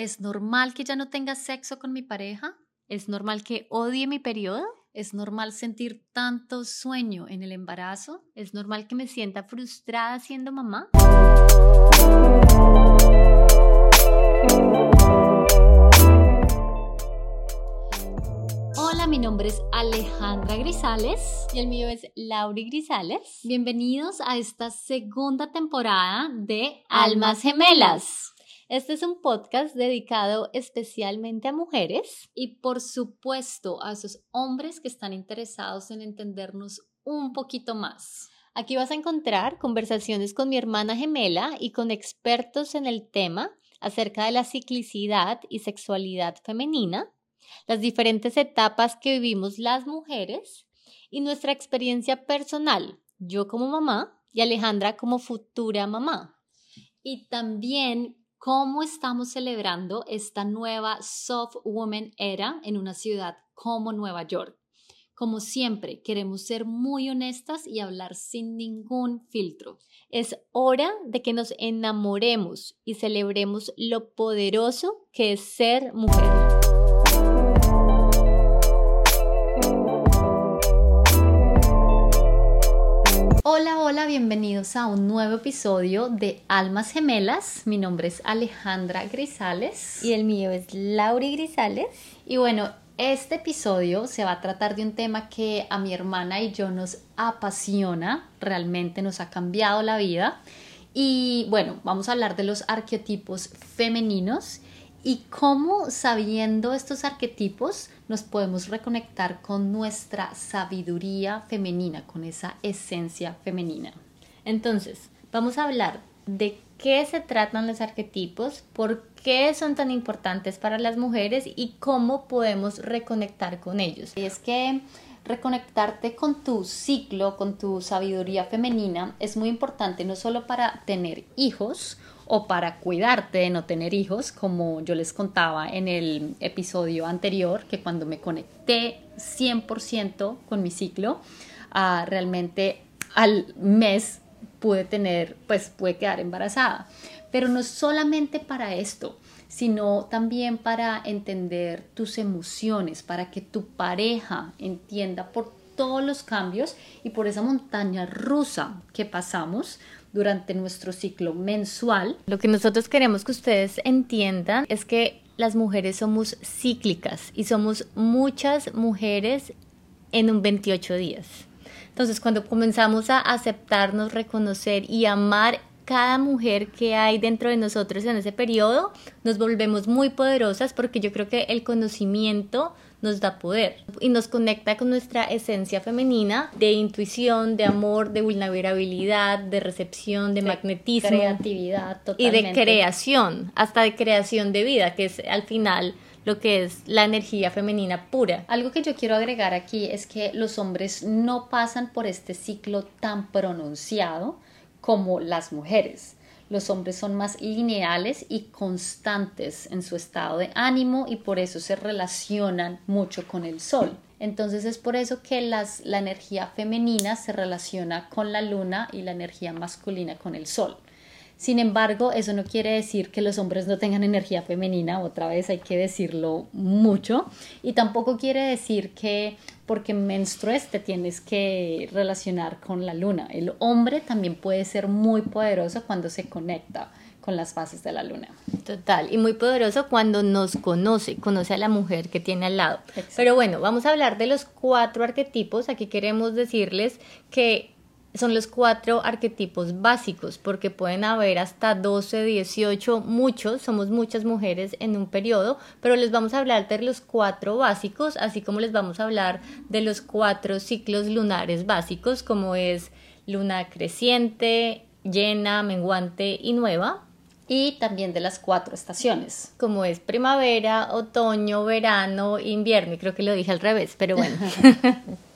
¿Es normal que ya no tenga sexo con mi pareja? ¿Es normal que odie mi periodo? ¿Es normal sentir tanto sueño en el embarazo? ¿Es normal que me sienta frustrada siendo mamá? Hola, mi nombre es Alejandra Grisales y el mío es Lauri Grisales. Bienvenidos a esta segunda temporada de Almas Gemelas. Este es un podcast dedicado especialmente a mujeres y por supuesto a esos hombres que están interesados en entendernos un poquito más. Aquí vas a encontrar conversaciones con mi hermana gemela y con expertos en el tema acerca de la ciclicidad y sexualidad femenina, las diferentes etapas que vivimos las mujeres y nuestra experiencia personal, yo como mamá y Alejandra como futura mamá. Y también cómo estamos celebrando esta nueva soft woman era en una ciudad como Nueva York. Como siempre, queremos ser muy honestas y hablar sin ningún filtro. Es hora de que nos enamoremos y celebremos lo poderoso que es ser mujer. Hola, hola, bienvenidos a un nuevo episodio de Almas Gemelas. Mi nombre es Alejandra Grisales. Y el mío es Lauri Grisales. Y bueno, este episodio se va a tratar de un tema que a mi hermana y yo nos apasiona, realmente nos ha cambiado la vida. Y bueno, vamos a hablar de los arquetipos femeninos y cómo sabiendo estos arquetipos nos podemos reconectar con nuestra sabiduría femenina, con esa esencia femenina. Entonces, vamos a hablar de qué se tratan los arquetipos, por qué son tan importantes para las mujeres y cómo podemos reconectar con ellos. Y es que reconectarte con tu ciclo, con tu sabiduría femenina, es muy importante no solo para tener hijos o para cuidarte de no tener hijos, como yo les contaba en el episodio anterior, que cuando me conecté 100% con mi ciclo, ah, realmente al mes pude tener, pues pude quedar embarazada. Pero no solamente para esto, sino también para entender tus emociones, para que tu pareja entienda por todos los cambios y por esa montaña rusa que pasamos durante nuestro ciclo mensual. Lo que nosotros queremos que ustedes entiendan es que las mujeres somos cíclicas y somos muchas mujeres en un 28 días. Entonces, cuando comenzamos a aceptarnos, reconocer y amar cada mujer que hay dentro de nosotros en ese periodo, nos volvemos muy poderosas porque yo creo que el conocimiento nos da poder y nos conecta con nuestra esencia femenina de intuición, de amor, de vulnerabilidad, de recepción, de, magnetismo, creatividad y de creación, hasta de creación de vida, que es al final lo que es la energía femenina pura. Algo que yo quiero agregar aquí es que los hombres no pasan por este ciclo tan pronunciado como las mujeres. Los hombres son más lineales y constantes en su estado de ánimo y por eso se relacionan mucho con el sol. Entonces es por eso que la energía femenina se relaciona con la luna y la energía masculina con el sol. Sin embargo, eso no quiere decir que los hombres no tengan energía femenina, otra vez hay que decirlo mucho, y tampoco quiere decir que porque menstrues te tienes que relacionar con la luna. El hombre también puede ser muy poderoso cuando se conecta con las fases de la luna. Total, y muy poderoso cuando nos conoce, conoce a la mujer que tiene al lado. Pero bueno, vamos a hablar de los cuatro arquetipos. Aquí queremos decirles que son los cuatro arquetipos básicos, porque pueden haber hasta 12, 18, muchos, somos muchas mujeres en un periodo, pero les vamos a hablar de los cuatro básicos, así como les vamos a hablar de los cuatro ciclos lunares básicos, como es luna creciente, llena, menguante y nueva. Y también de las cuatro estaciones. Como es primavera, otoño, verano, invierno. Y creo que lo dije al revés, pero bueno.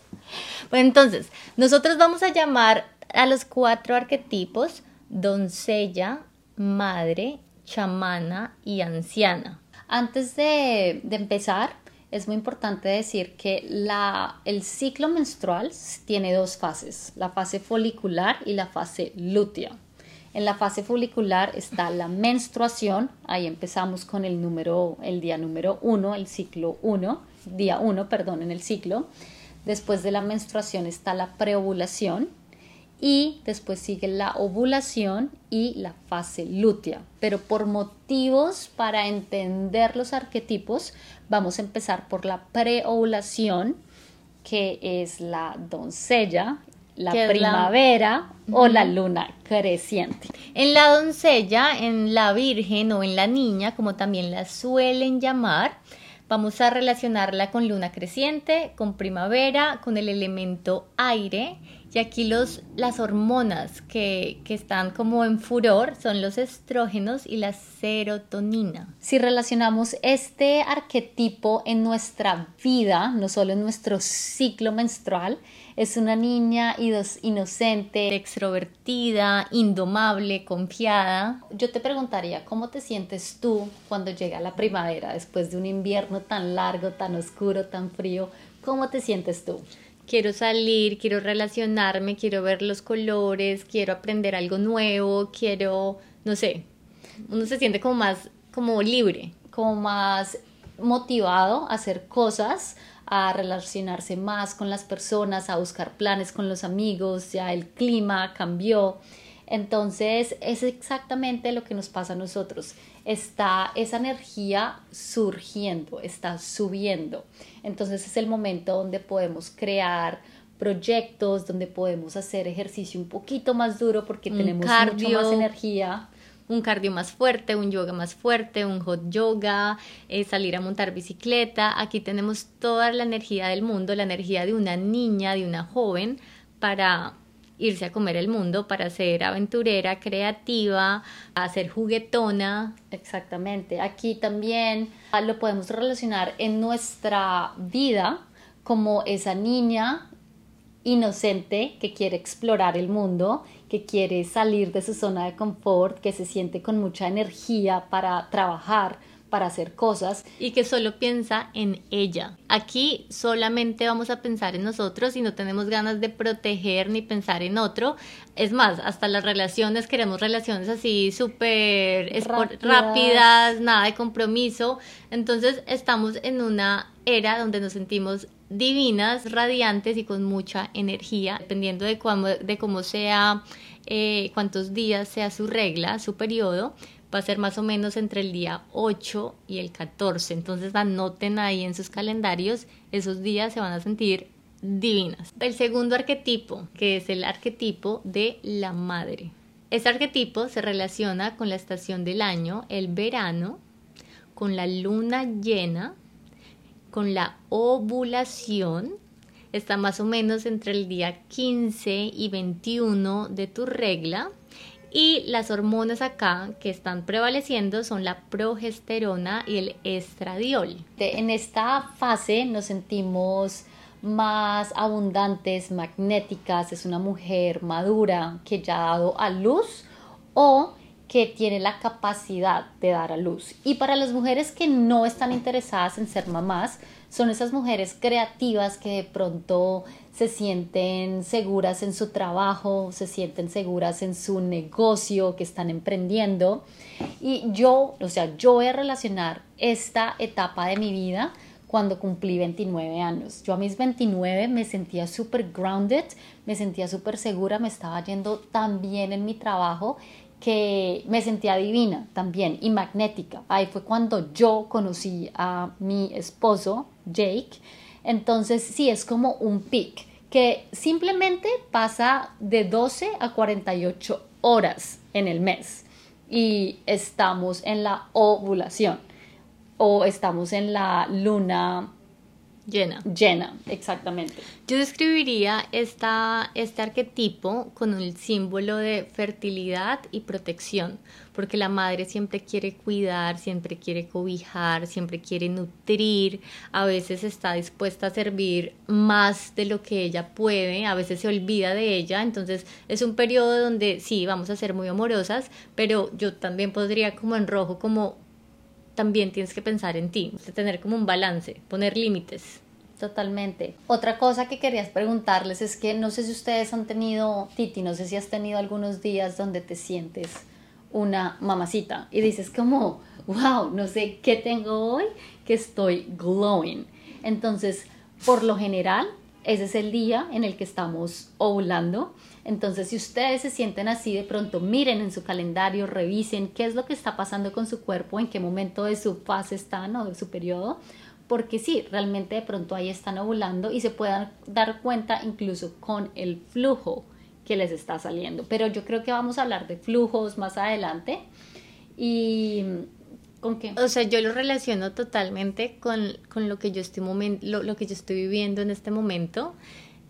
Bueno, entonces, nosotros vamos a llamar a los cuatro arquetipos doncella, madre, chamana y anciana. Antes de, empezar, es muy importante decir que la, el ciclo menstrual tiene dos fases, la fase folicular y la fase lútea. En la fase folicular está la menstruación, ahí empezamos con el número, el día número uno, el ciclo uno, día uno, perdón, en el ciclo. Después de la menstruación está la preovulación y después sigue la ovulación y la fase lútea. Pero por motivos para entender los arquetipos, vamos a empezar por la preovulación, que es la doncella, la primavera o la luna creciente. En la doncella, en la virgen o en la niña, como también la suelen llamar, vamos a relacionarla con luna creciente, con primavera, con el elemento aire y aquí los, las hormonas que, que, están como en furor son los estrógenos y la serotonina. Si relacionamos este arquetipo en nuestra vida, no solo en nuestro ciclo menstrual, es una niña inocente, extrovertida, indomable, confiada. Yo te preguntaría, ¿cómo te sientes tú cuando llega la primavera después de un invierno tan largo, tan oscuro, tan frío? ¿Cómo te sientes tú? Quiero salir, quiero relacionarme, quiero ver los colores, quiero aprender algo nuevo, quiero, no sé, uno se siente como más, como libre. Como más motivado a hacer cosas, a relacionarse más con las personas, a buscar planes con los amigos, ya el clima cambió. Entonces es exactamente lo que nos pasa a nosotros está esa energía surgiendo, está subiendo. Entonces es el momento donde podemos crear proyectos, donde podemos hacer ejercicio un poquito más duro porque tenemos mucho más energía. Un cardio más fuerte, un yoga más fuerte, un hot yoga, eh, salir a montar bicicleta. Aquí tenemos toda la energía del mundo, la energía de una niña, de una joven, para irse a comer el mundo para ser aventurera, creativa, a ser juguetona. Exactamente. Aquí también lo podemos relacionar en nuestra vida como esa niña inocente que quiere explorar el mundo, que quiere salir de su zona de confort, que se siente con mucha energía para trabajar, para hacer cosas. Y que solo piensa en ella. Aquí solamente vamos a pensar en nosotros y no tenemos ganas de proteger ni pensar en otro. Es más, hasta las relaciones, queremos relaciones así súper rápidas, nada de compromiso. Entonces estamos en una era donde nos sentimos divinas, radiantes y con mucha energía, dependiendo de cómo, de cómo sea, eh, cuántos días sea su regla, su periodo va a ser más o menos entre el día 8 y el 14. Entonces anoten ahí en sus calendarios, esos días se van a sentir divinas. El segundo arquetipo, que es el arquetipo de la madre. Este arquetipo se relaciona con la estación del año, el verano, con la luna llena, con la ovulación, está más o menos entre el día 15 y 21 de tu regla y las hormonas acá que están prevaleciendo son la progesterona y el estradiol. En esta fase nos sentimos más abundantes, magnéticas, es una mujer madura que ya ha dado a luz o que tiene la capacidad de dar a luz. Y para las mujeres que no están interesadas en ser mamás, son esas mujeres creativas que de pronto se sienten seguras en su trabajo, se sienten seguras en su negocio que están emprendiendo. Y yo, o sea, yo voy a relacionar esta etapa de mi vida cuando cumplí 29 años. Yo a mis 29 me sentía súper grounded, me sentía súper segura, me estaba yendo tan bien en mi trabajo que me sentía divina también y magnética. Ahí fue cuando yo conocí a mi esposo, Jake. Entonces sí, es como un pic que simplemente pasa de 12 a 48 horas en el mes y estamos en la ovulación o estamos en la luna Llena. Llena, exactamente. Yo describiría esta, este arquetipo con un símbolo de fertilidad y protección, porque la madre siempre quiere cuidar, siempre quiere cobijar, siempre quiere nutrir, a veces está dispuesta a servir más de lo que ella puede, a veces se olvida de ella, entonces es un periodo donde sí, vamos a ser muy amorosas, pero yo también podría como en rojo como también tienes que pensar en ti, tener como un balance, poner límites. Totalmente. Otra cosa que querías preguntarles es que no sé si ustedes han tenido, Titi, no sé si has tenido algunos días donde te sientes una mamacita y dices como, wow, no sé qué tengo hoy, que estoy glowing. Entonces, por lo general, ese es el día en el que estamos ovulando. Entonces, si ustedes se sienten así, de pronto miren en su calendario, revisen qué es lo que está pasando con su cuerpo, en qué momento de su fase están o de su periodo, porque sí, realmente de pronto ahí están ovulando y se puedan dar cuenta incluso con el flujo que les está saliendo. Pero yo creo que vamos a hablar de flujos más adelante. Y ¿con qué? O sea, yo lo relaciono totalmente con, lo, que yo estoy lo que yo estoy viviendo en este momento.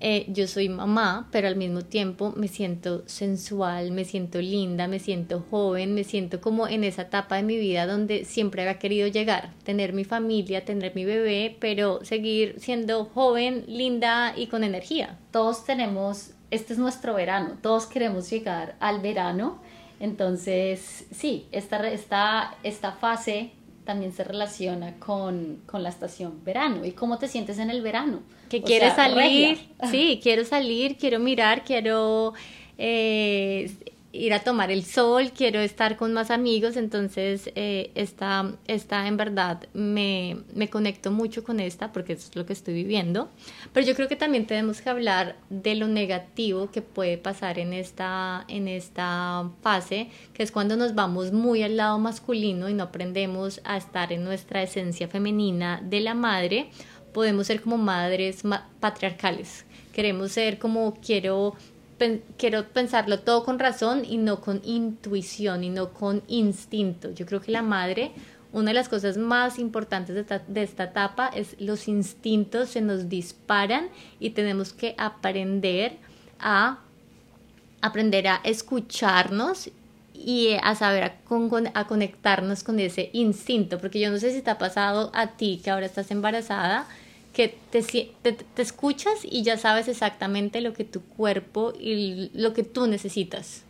Eh, yo soy mamá, pero al mismo tiempo me siento sensual, me siento linda, me siento joven, me siento como en esa etapa de mi vida donde siempre había querido llegar, tener mi familia, tener mi bebé, pero seguir siendo joven, linda y con energía. Todos tenemos, este es nuestro verano, todos queremos llegar al verano, entonces sí, esta, esta, esta fase también se relaciona con, la estación verano y cómo te sientes en el verano. Que quieres salir, sí, quiero salir, quiero mirar, quiero eh, ir a tomar el sol, quiero estar con más amigos, entonces eh, esta, esta en verdad me, me conecto mucho con esta porque eso es lo que estoy viviendo, pero yo creo que también tenemos que hablar de lo negativo que puede pasar en esta, en esta fase, que es cuando nos vamos muy al lado masculino y no aprendemos a estar en nuestra esencia femenina de la madre, podemos ser como madres patriarcales. Queremos ser como quiero quiero pensarlo todo con razón y no con intuición y no con instinto. Yo creo que la madre, una de las cosas más importantes de, esta etapa es los instintos se nos disparan y tenemos que aprender a aprender a escucharnos y a saber a, a, conectarnos con ese instinto, porque yo no sé si te ha pasado a ti que ahora estás embarazada, que te, te, escuchas y ya sabes exactamente lo que tu cuerpo y lo que tú necesitas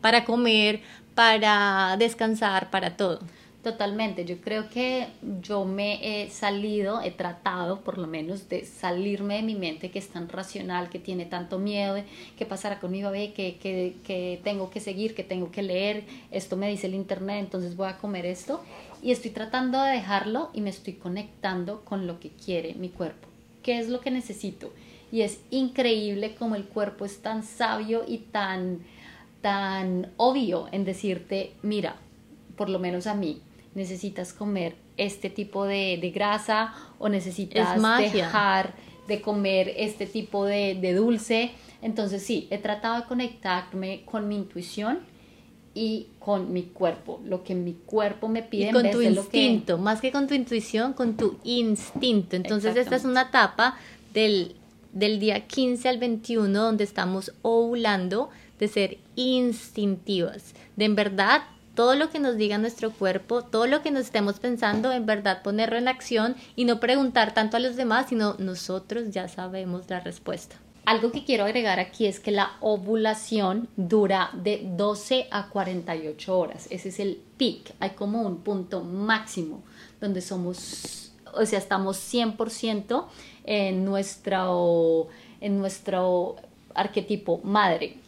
para comer, para descansar, para todo. Totalmente, yo creo que yo me he salido, he tratado por lo menos de salirme de mi mente que es tan racional, que tiene tanto miedo de qué pasará con mi bebé, que, que, que tengo que seguir, que tengo que leer, esto me dice el internet, entonces voy a comer esto y estoy tratando de dejarlo y me estoy conectando con lo que quiere mi cuerpo. ¿Qué es lo que necesito? Y es increíble como el cuerpo es tan sabio y tan, tan obvio en decirte, mira, por lo menos a mí, necesitas comer este tipo de, grasa o necesitas dejar de comer este tipo de, de dulce. Entonces sí, he tratado de conectarme con mi intuición y con mi cuerpo, lo que mi cuerpo me pide. Y con tu instinto, más que con tu intuición, con tu instinto. Entonces esta es una etapa del, del día 15 al 21 donde estamos ovulando de ser instintivas, de en verdad todo lo que nos diga nuestro cuerpo, todo lo que nos estemos pensando, en verdad ponerlo en acción y no preguntar tanto a los demás, sino nosotros ya sabemos la respuesta. Algo que quiero agregar aquí es que la ovulación dura de 12 a 48 horas. Ese es el peak. Hay como un punto máximo donde somos, o sea, estamos 100% en nuestro, en nuestro arquetipo madre.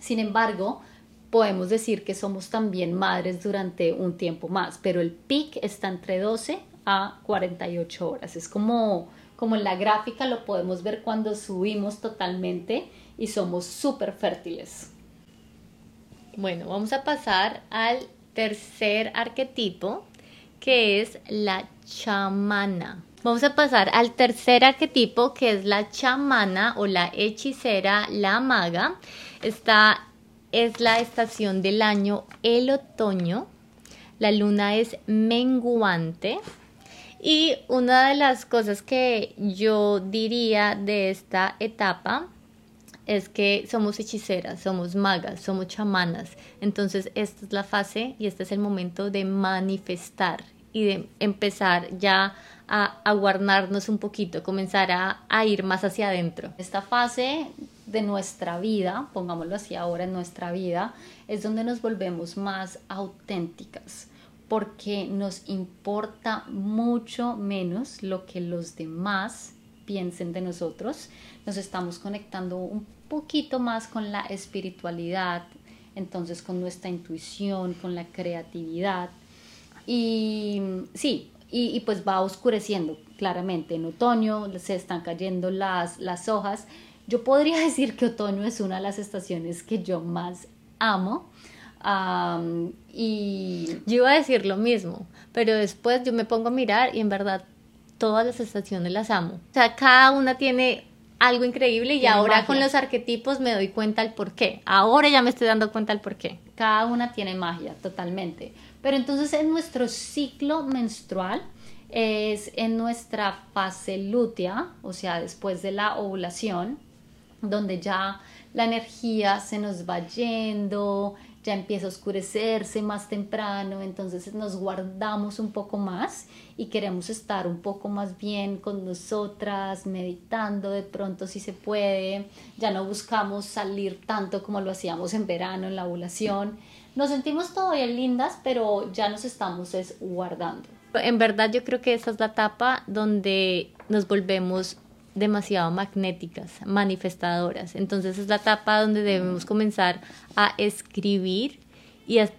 Sin embargo, podemos decir que somos también madres durante un tiempo más, pero el peak está entre 12 a 48 horas. Es como como en la gráfica lo podemos ver cuando subimos totalmente y somos súper fértiles. Bueno, vamos a pasar al tercer arquetipo, que es la chamana. Vamos a pasar al tercer arquetipo, que es la chamana o la hechicera, la maga. Esta es la estación del año, el otoño. La luna es menguante y una de las cosas que yo diría de esta etapa es que somos hechiceras, somos magas, somos chamanas. Entonces esta es la fase y este es el momento de manifestar y de empezar ya a, a guardarnos un poquito, comenzar a, a ir más hacia adentro. Esta fase de nuestra vida, pongámoslo así ahora en nuestra vida, es donde nos volvemos más auténticas porque nos importa mucho menos lo que los demás piensen de nosotros. Nos estamos conectando un poquito más con la espiritualidad, entonces con nuestra intuición, con la creatividad. Y sí, y, pues va oscureciendo claramente. En otoño se están cayendo las, las hojas. Yo podría decir que otoño es una de las estaciones que yo más amo. Y yo iba a decir lo mismo, pero después yo me pongo a mirar y en verdad todas las estaciones las amo. O sea, cada una tiene algo increíble y ahora con los arquetipos me doy cuenta el por qué. Ahora ya me estoy dando cuenta el por qué. Cada una tiene magia, totalmente. Pero entonces en nuestro ciclo menstrual es en nuestra fase lútea, o sea, después de la ovulación, donde ya la energía se nos va yendo, ya empieza a oscurecerse más temprano, entonces nos guardamos un poco más y queremos estar un poco más bien con nosotras, meditando de pronto si se puede, ya no buscamos salir tanto como lo hacíamos en verano, en la ovulación. Nos sentimos todavía lindas, pero ya nos estamos guardando. En verdad yo creo que esa es la etapa donde nos volvemos demasiado magnéticas, manifestadoras. Entonces es la etapa donde debemos comenzar a escribir y a,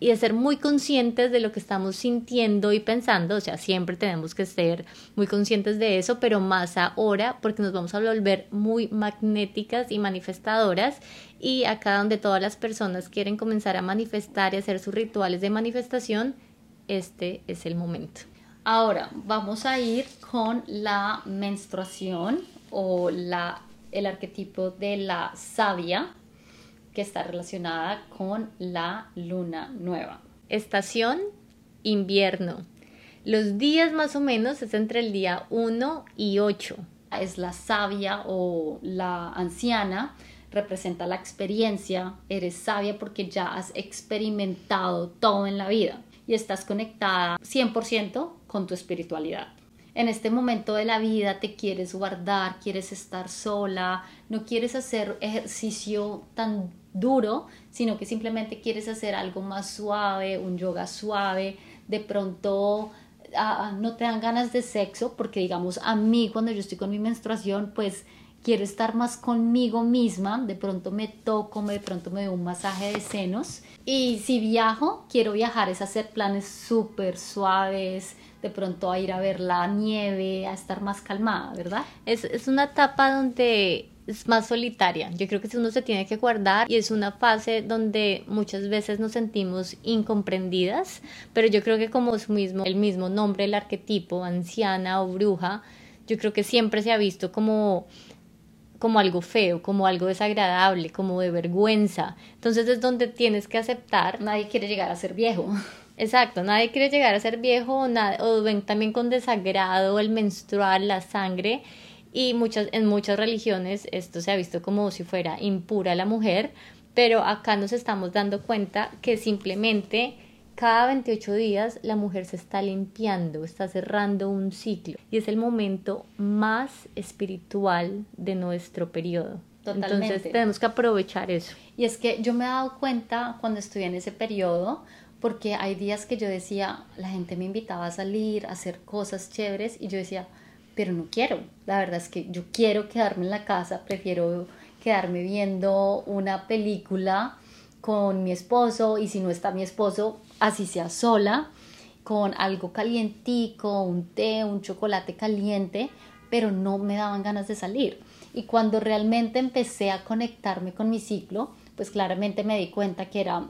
y, ser muy conscientes de lo que estamos sintiendo y pensando. O sea, siempre tenemos que ser muy conscientes de eso, pero más ahora porque nos vamos a volver muy magnéticas y manifestadoras. Y acá donde todas las personas quieren comenzar a manifestar y hacer sus rituales de manifestación, este es el momento. Ahora vamos a ir con la menstruación o la, el arquetipo de la sabia que está relacionada con la luna nueva. Estación invierno. Los días más o menos es entre el día 1 y 8. Es la sabia o la anciana, representa la experiencia, eres sabia porque ya has experimentado todo en la vida y estás conectada 100% con tu espiritualidad. En este momento de la vida te quieres guardar, quieres estar sola, no quieres hacer ejercicio tan duro, sino que simplemente quieres hacer algo más suave, un yoga suave, de pronto ah, no te dan ganas de sexo, porque digamos a mí cuando yo estoy con mi menstruación, pues quiero estar más conmigo misma, de pronto me toco, de pronto me doy un masaje de senos y si viajo, quiero viajar es hacer planes súper suaves, de pronto a ir a ver la nieve, a estar más calmada, ¿verdad? Es, es una etapa donde es más solitaria. Yo creo que uno se tiene que guardar y es una fase donde muchas veces nos sentimos incomprendidas, pero yo creo que como es mismo, el mismo nombre, el arquetipo, anciana o bruja, yo creo que siempre se ha visto como como algo feo, como algo desagradable, como de vergüenza. Entonces es donde tienes que aceptar. Nadie quiere llegar a ser viejo. Exacto, nadie quiere llegar a ser viejo o, nada, o ven también con desagrado el menstrual, la sangre. Y muchas, en muchas religiones esto se ha visto como si fuera impura la mujer, pero acá nos estamos dando cuenta que simplemente cada 28 días la mujer se está limpiando, está cerrando un ciclo y es el momento más espiritual de nuestro periodo. Totalmente. Entonces tenemos que aprovechar eso. Y es que yo me he dado cuenta cuando estuve en ese periodo, porque hay días que yo decía, la gente me invitaba a salir, a hacer cosas chéveres y yo decía, pero no quiero. La verdad es que yo quiero quedarme en la casa, prefiero quedarme viendo una película con mi esposo y si no está mi esposo, así sea sola, con algo calientico, un té, un chocolate caliente, pero no me daban ganas de salir. Y cuando realmente empecé a conectarme con mi ciclo, pues claramente me di cuenta que era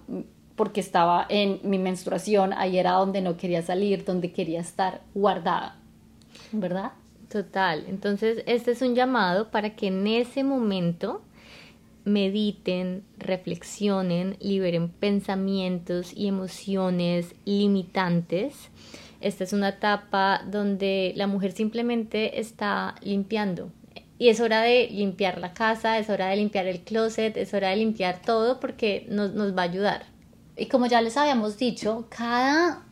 porque estaba en mi menstruación, ahí era donde no quería salir, donde quería estar guardada, ¿verdad? Total, entonces este es un llamado para que en ese momento mediten, reflexionen, liberen pensamientos y emociones limitantes. Esta es una etapa donde la mujer simplemente está limpiando. Y es hora de limpiar la casa, es hora de limpiar el closet, es hora de limpiar todo porque nos, va a ayudar. Y como ya les habíamos dicho, cada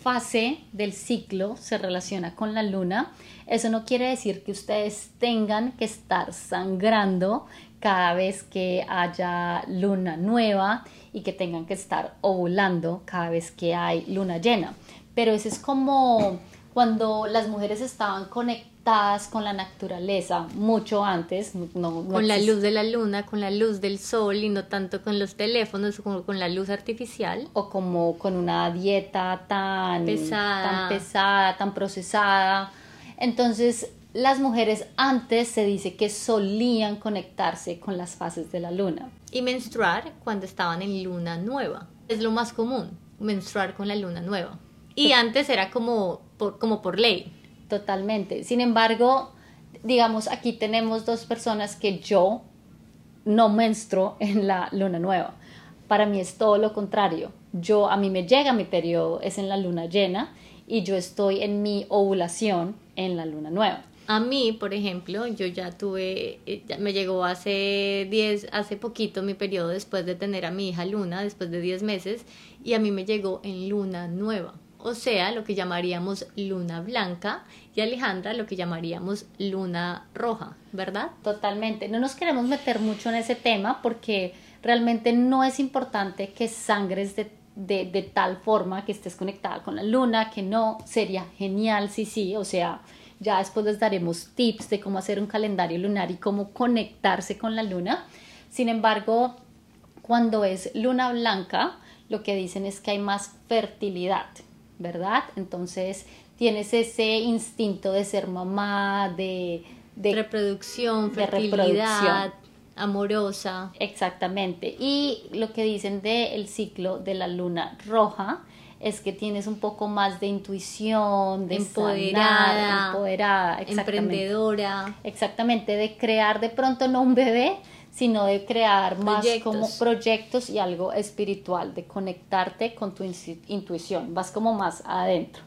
fase del ciclo se relaciona con la luna. Eso no quiere decir que ustedes tengan que estar sangrando cada vez que haya luna nueva y que tengan que estar ovulando cada vez que hay luna llena. Pero ese es como cuando las mujeres estaban conectadas con la naturaleza mucho antes, no, con la luz de la luna, con la luz del sol y no tanto con los teléfonos, como con la luz artificial. O como con una dieta tan pesada, tan, pesada, tan procesada. Entonces, las mujeres antes se dice que solían conectarse con las fases de la luna. Y menstruar cuando estaban en luna nueva. Es lo más común, menstruar con la luna nueva. Y antes era como por, como por ley. Totalmente. Sin embargo, digamos, aquí tenemos dos personas que yo no menstruo en la luna nueva. Para mí es todo lo contrario. Yo, a mí me llega mi periodo, es en la luna llena, y yo estoy en mi ovulación en la luna nueva. A mí, por ejemplo, yo ya tuve, eh, me llegó hace 10, hace poquito mi periodo después de tener a mi hija Luna, después de 10 meses, y a mí me llegó en luna nueva o sea, lo que llamaríamos luna blanca, y Alejandra lo que llamaríamos luna roja, ¿verdad? Totalmente. No nos queremos meter mucho en ese tema porque realmente no es importante que sangres de, de, tal forma que estés conectada con la luna, que no, sería genial, sí, sí, o sea, ya después les daremos tips de cómo hacer un calendario lunar y cómo conectarse con la luna. Sin embargo, cuando es luna blanca, lo que dicen es que hay más fertilidad. ¿verdad? Entonces tienes ese instinto de ser mamá, de, reproducción, fertilidad, amorosa. Exactamente. Y lo que dicen del ciclo de la luna roja es que tienes un poco más de intuición, de empoderada, empoderada emprendedora. Exactamente, de crear de pronto no un bebé, sino de crear más como proyectos y algo espiritual, de conectarte con tu intuición, vas como más adentro.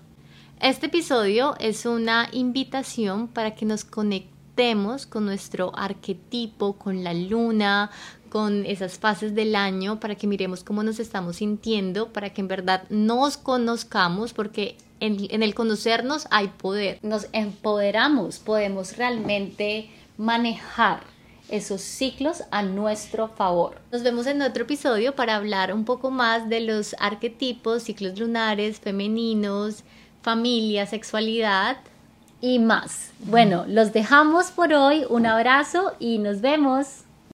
Este episodio es una invitación para que nos conectemos con nuestro arquetipo, con la luna, con esas fases del año, para que miremos cómo nos estamos sintiendo, para que en verdad nos conozcamos, porque en, el conocernos hay poder. Nos empoderamos, podemos realmente manejar esos ciclos a nuestro favor. Nos vemos en otro episodio para hablar un poco más de los arquetipos, ciclos lunares, femeninos, familia, sexualidad y más. Bueno, los dejamos por hoy. Un abrazo y nos vemos.